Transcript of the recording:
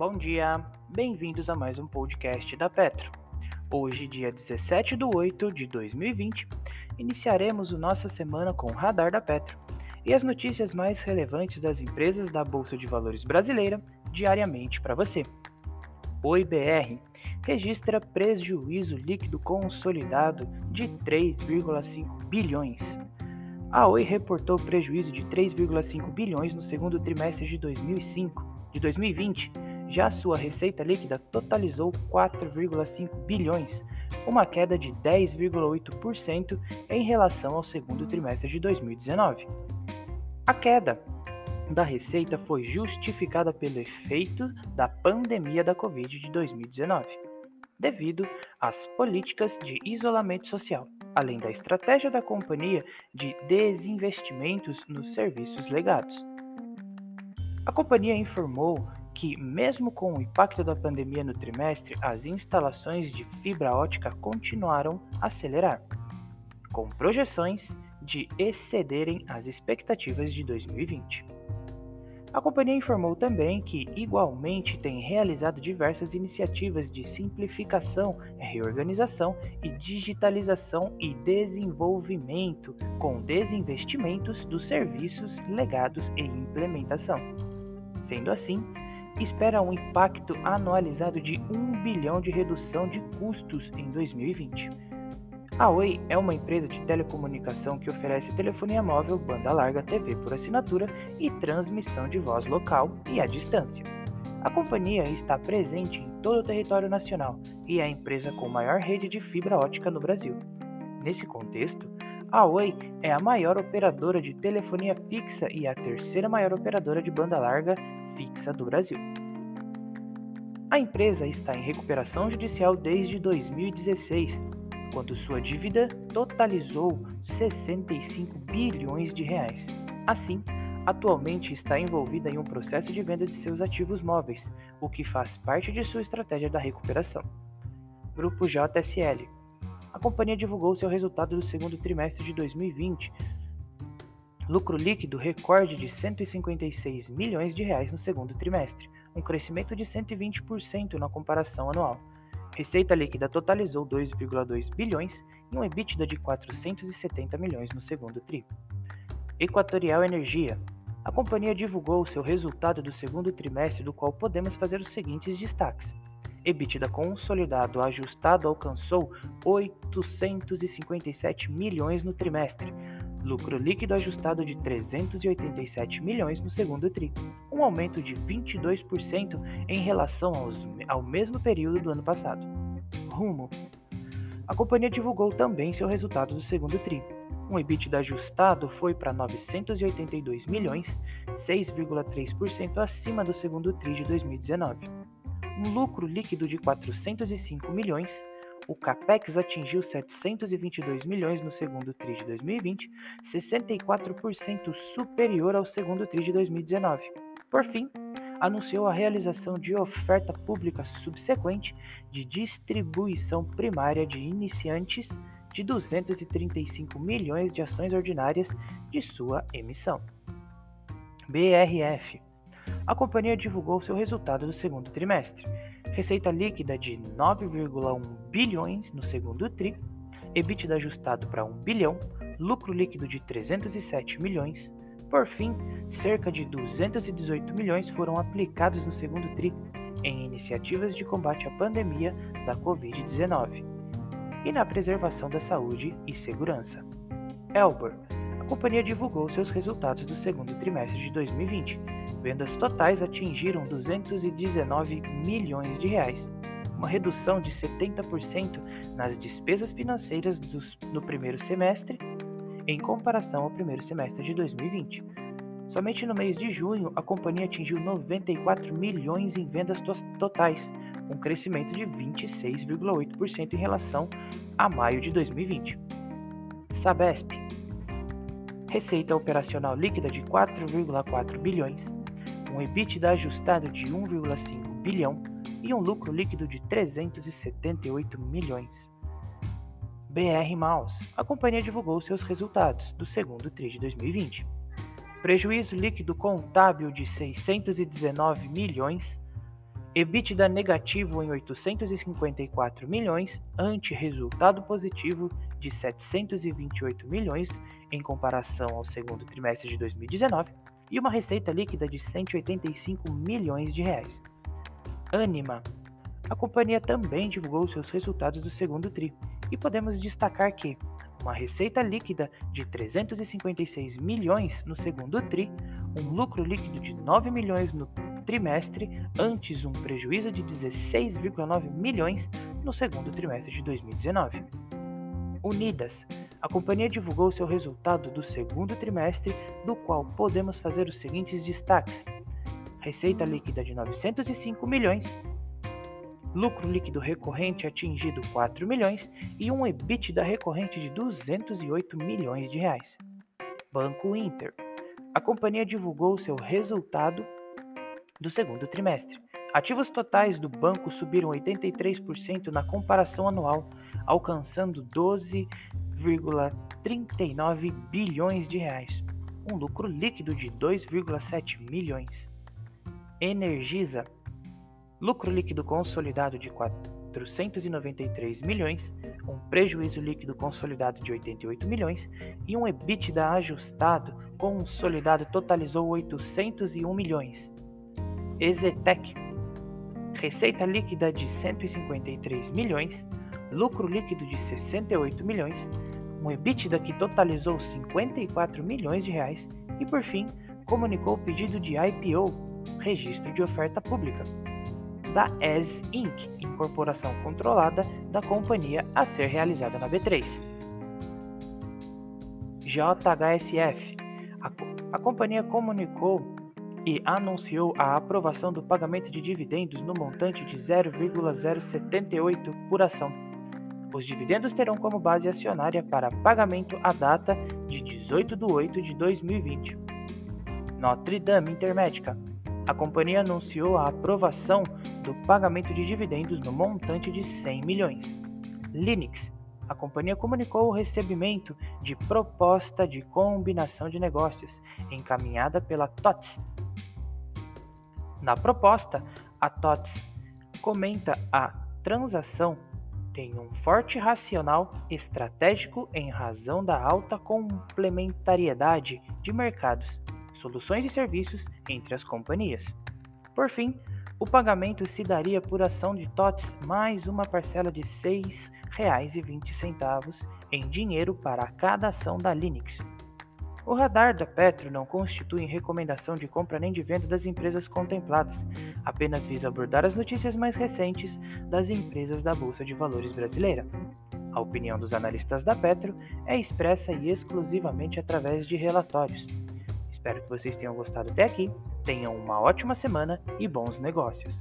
Bom dia, bem-vindos a mais um podcast da Petro. Hoje, dia 17 de 8 de 2020, iniciaremos nossa semana com o Radar da Petro e as notícias mais relevantes das empresas da Bolsa de Valores brasileira diariamente para você. O IBR registra prejuízo líquido consolidado de 3,5 bilhões. A Oi reportou prejuízo de 3,5 bilhões no segundo trimestre de 2005, de 2020 já sua receita líquida totalizou 4,5 bilhões, uma queda de 10,8% em relação ao segundo trimestre de 2019. A queda da receita foi justificada pelo efeito da pandemia da Covid de 2019, devido às políticas de isolamento social, além da estratégia da companhia de desinvestimentos nos serviços legados. A companhia informou que, mesmo com o impacto da pandemia no trimestre, as instalações de fibra ótica continuaram a acelerar, com projeções de excederem as expectativas de 2020. A companhia informou também que, igualmente, tem realizado diversas iniciativas de simplificação, reorganização e digitalização e desenvolvimento, com desinvestimentos dos serviços legados e implementação. Sendo assim, espera um impacto anualizado de 1 bilhão de redução de custos em 2020. A Oi é uma empresa de telecomunicação que oferece telefonia móvel, banda larga, TV por assinatura e transmissão de voz local e à distância. A companhia está presente em todo o território nacional e é a empresa com maior rede de fibra ótica no Brasil. Nesse contexto, a Oi é a maior operadora de telefonia fixa e a terceira maior operadora de banda larga fixa do Brasil. A empresa está em recuperação judicial desde 2016, quando sua dívida totalizou 65 bilhões de reais. Assim, atualmente está envolvida em um processo de venda de seus ativos móveis, o que faz parte de sua estratégia da recuperação. Grupo JSL. A companhia divulgou seu resultado do segundo trimestre de 2020, Lucro líquido recorde de 156 milhões de reais no segundo trimestre, um crescimento de 120% na comparação anual. Receita líquida totalizou 2,2 bilhões e um EBITDA de 470 milhões no segundo tri. Equatorial Energia. A companhia divulgou seu resultado do segundo trimestre, do qual podemos fazer os seguintes destaques. EBITDA consolidado ajustado alcançou 857 milhões no trimestre, lucro líquido ajustado de 387 milhões no segundo tri, um aumento de 22% em relação aos, ao mesmo período do ano passado. Rumo. A companhia divulgou também seu resultado do segundo tri. Um EBITDA ajustado foi para 982 milhões, 6,3% acima do segundo tri de 2019. Um lucro líquido de 405 milhões, o capex atingiu 722 milhões no segundo TRI de 2020, 64% superior ao segundo TRI de 2019. Por fim, anunciou a realização de oferta pública subsequente de distribuição primária de iniciantes de 235 milhões de ações ordinárias de sua emissão. BRF. A companhia divulgou seu resultado do segundo trimestre receita líquida de 9,1 bilhões no segundo TRI, EBITDA ajustado para 1 bilhão, lucro líquido de 307 milhões. Por fim, cerca de 218 milhões foram aplicados no segundo TRI em iniciativas de combate à pandemia da Covid-19 e na preservação da saúde e segurança. Elbor, a companhia divulgou seus resultados do segundo trimestre de 2020 vendas totais atingiram 219 milhões de reais, uma redução de 70% nas despesas financeiras dos, no primeiro semestre em comparação ao primeiro semestre de 2020. Somente no mês de junho, a companhia atingiu 94 milhões em vendas to totais, um crescimento de 26,8% em relação a maio de 2020. Sabesp. Receita operacional líquida de 4,4 bilhões, um EBITDA ajustado de 1,5 bilhão e um lucro líquido de 378 milhões. BR Maus. A companhia divulgou seus resultados do segundo TRI de 2020. Prejuízo líquido contábil de 619 milhões, EBITDA negativo em 854 milhões, ante resultado positivo de 728 milhões em comparação ao segundo trimestre de 2019 e uma receita líquida de 185 milhões de reais. Anima. A companhia também divulgou seus resultados do segundo tri e podemos destacar que uma receita líquida de 356 milhões no segundo tri, um lucro líquido de 9 milhões no trimestre, antes um prejuízo de 16,9 milhões no segundo trimestre de 2019. Unidas. A companhia divulgou seu resultado do segundo trimestre, do qual podemos fazer os seguintes destaques: receita líquida de 905 milhões, lucro líquido recorrente atingido 4 milhões e um EBITDA recorrente de 208 milhões de reais. Banco Inter. A companhia divulgou seu resultado do segundo trimestre. Ativos totais do banco subiram 83% na comparação anual, alcançando 12,39 bilhões de reais, um lucro líquido de 2,7 milhões. Energisa lucro líquido consolidado de 493 milhões, um prejuízo líquido consolidado de 88 milhões e um EBITDA ajustado consolidado totalizou 801 milhões. Ezetec, receita líquida de 153 milhões, lucro líquido de 68 milhões, um EBITDA que totalizou 54 milhões de reais e por fim comunicou o pedido de IPO, registro de oferta pública da ES Inc., incorporação controlada da companhia a ser realizada na B3. JHSF. A, a companhia comunicou e anunciou a aprovação do pagamento de dividendos no montante de 0,078 por ação. Os dividendos terão como base acionária para pagamento a data de 18 de 8 de 2020. Notre Dame Intermédica. A companhia anunciou a aprovação do pagamento de dividendos no montante de 100 milhões. Linux. A companhia comunicou o recebimento de proposta de combinação de negócios encaminhada pela TOTS. Na proposta, a TOTS comenta a transação tem um forte racional estratégico em razão da alta complementariedade de mercados, soluções e serviços entre as companhias. Por fim, o pagamento se daria por ação de TOTS mais uma parcela de R$ 6,20 em dinheiro para cada ação da Linux. O radar da Petro não constitui recomendação de compra nem de venda das empresas contempladas, apenas visa abordar as notícias mais recentes das empresas da Bolsa de Valores brasileira. A opinião dos analistas da Petro é expressa e exclusivamente através de relatórios. Espero que vocês tenham gostado até aqui Tenham uma ótima semana e bons negócios!